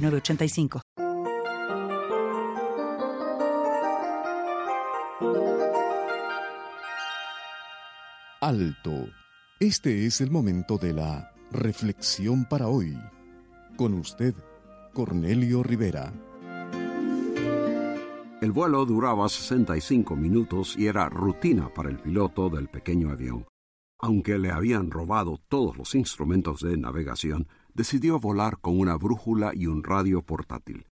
906985. Alto. Este es el momento de la reflexión para hoy. Con usted, Cornelio Rivera. El vuelo duraba 65 minutos y era rutina para el piloto del pequeño avión. Aunque le habían robado todos los instrumentos de navegación, decidió volar con una brújula y un radio portátil.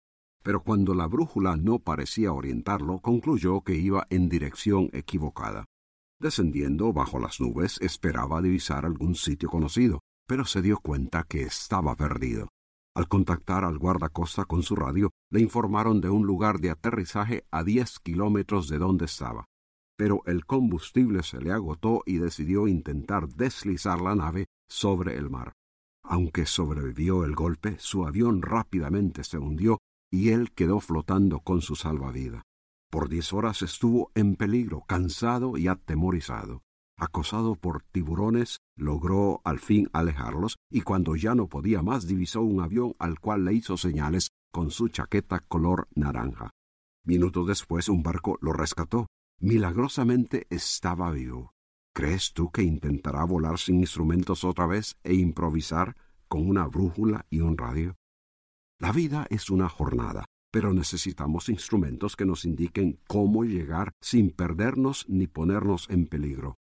Pero cuando la brújula no parecía orientarlo, concluyó que iba en dirección equivocada. Descendiendo bajo las nubes, esperaba divisar algún sitio conocido, pero se dio cuenta que estaba perdido. Al contactar al guardacosta con su radio, le informaron de un lugar de aterrizaje a diez kilómetros de donde estaba. Pero el combustible se le agotó y decidió intentar deslizar la nave sobre el mar. Aunque sobrevivió el golpe, su avión rápidamente se hundió y él quedó flotando con su salvavidas. Por diez horas estuvo en peligro, cansado y atemorizado. Acosado por tiburones, logró al fin alejarlos y cuando ya no podía más divisó un avión al cual le hizo señales con su chaqueta color naranja. Minutos después un barco lo rescató. Milagrosamente estaba vivo. ¿Crees tú que intentará volar sin instrumentos otra vez e improvisar con una brújula y un radio? La vida es una jornada, pero necesitamos instrumentos que nos indiquen cómo llegar sin perdernos ni ponernos en peligro.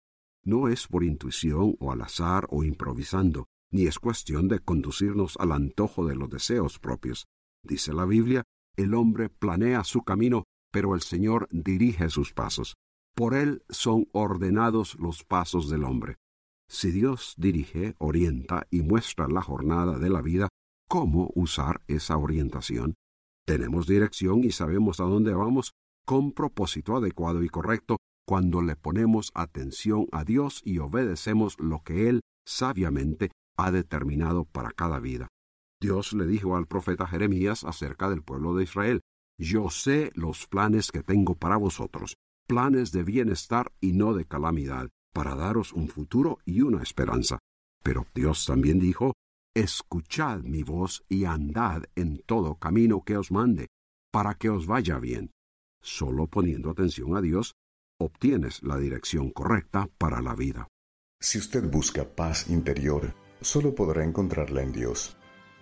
No es por intuición o al azar o improvisando, ni es cuestión de conducirnos al antojo de los deseos propios. Dice la Biblia, el hombre planea su camino, pero el Señor dirige sus pasos. Por él son ordenados los pasos del hombre. Si Dios dirige, orienta y muestra la jornada de la vida, ¿cómo usar esa orientación? Tenemos dirección y sabemos a dónde vamos con propósito adecuado y correcto cuando le ponemos atención a Dios y obedecemos lo que Él sabiamente ha determinado para cada vida. Dios le dijo al profeta Jeremías acerca del pueblo de Israel, Yo sé los planes que tengo para vosotros, planes de bienestar y no de calamidad, para daros un futuro y una esperanza. Pero Dios también dijo, Escuchad mi voz y andad en todo camino que os mande, para que os vaya bien. Solo poniendo atención a Dios, obtienes la dirección correcta para la vida. Si usted busca paz interior, solo podrá encontrarla en Dios.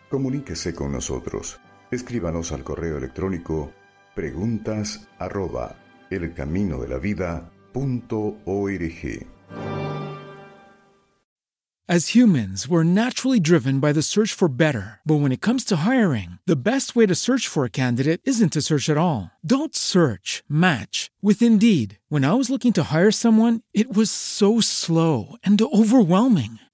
Comuníquese con nosotros. Escríbanos al correo electrónico preguntas arroba elcaminodelavida.org. As humans, we're naturally driven by the search for better. But when it comes to hiring, the best way to search for a candidate isn't to search at all. Don't search, match with Indeed. When I was looking to hire someone, it was so slow and overwhelming.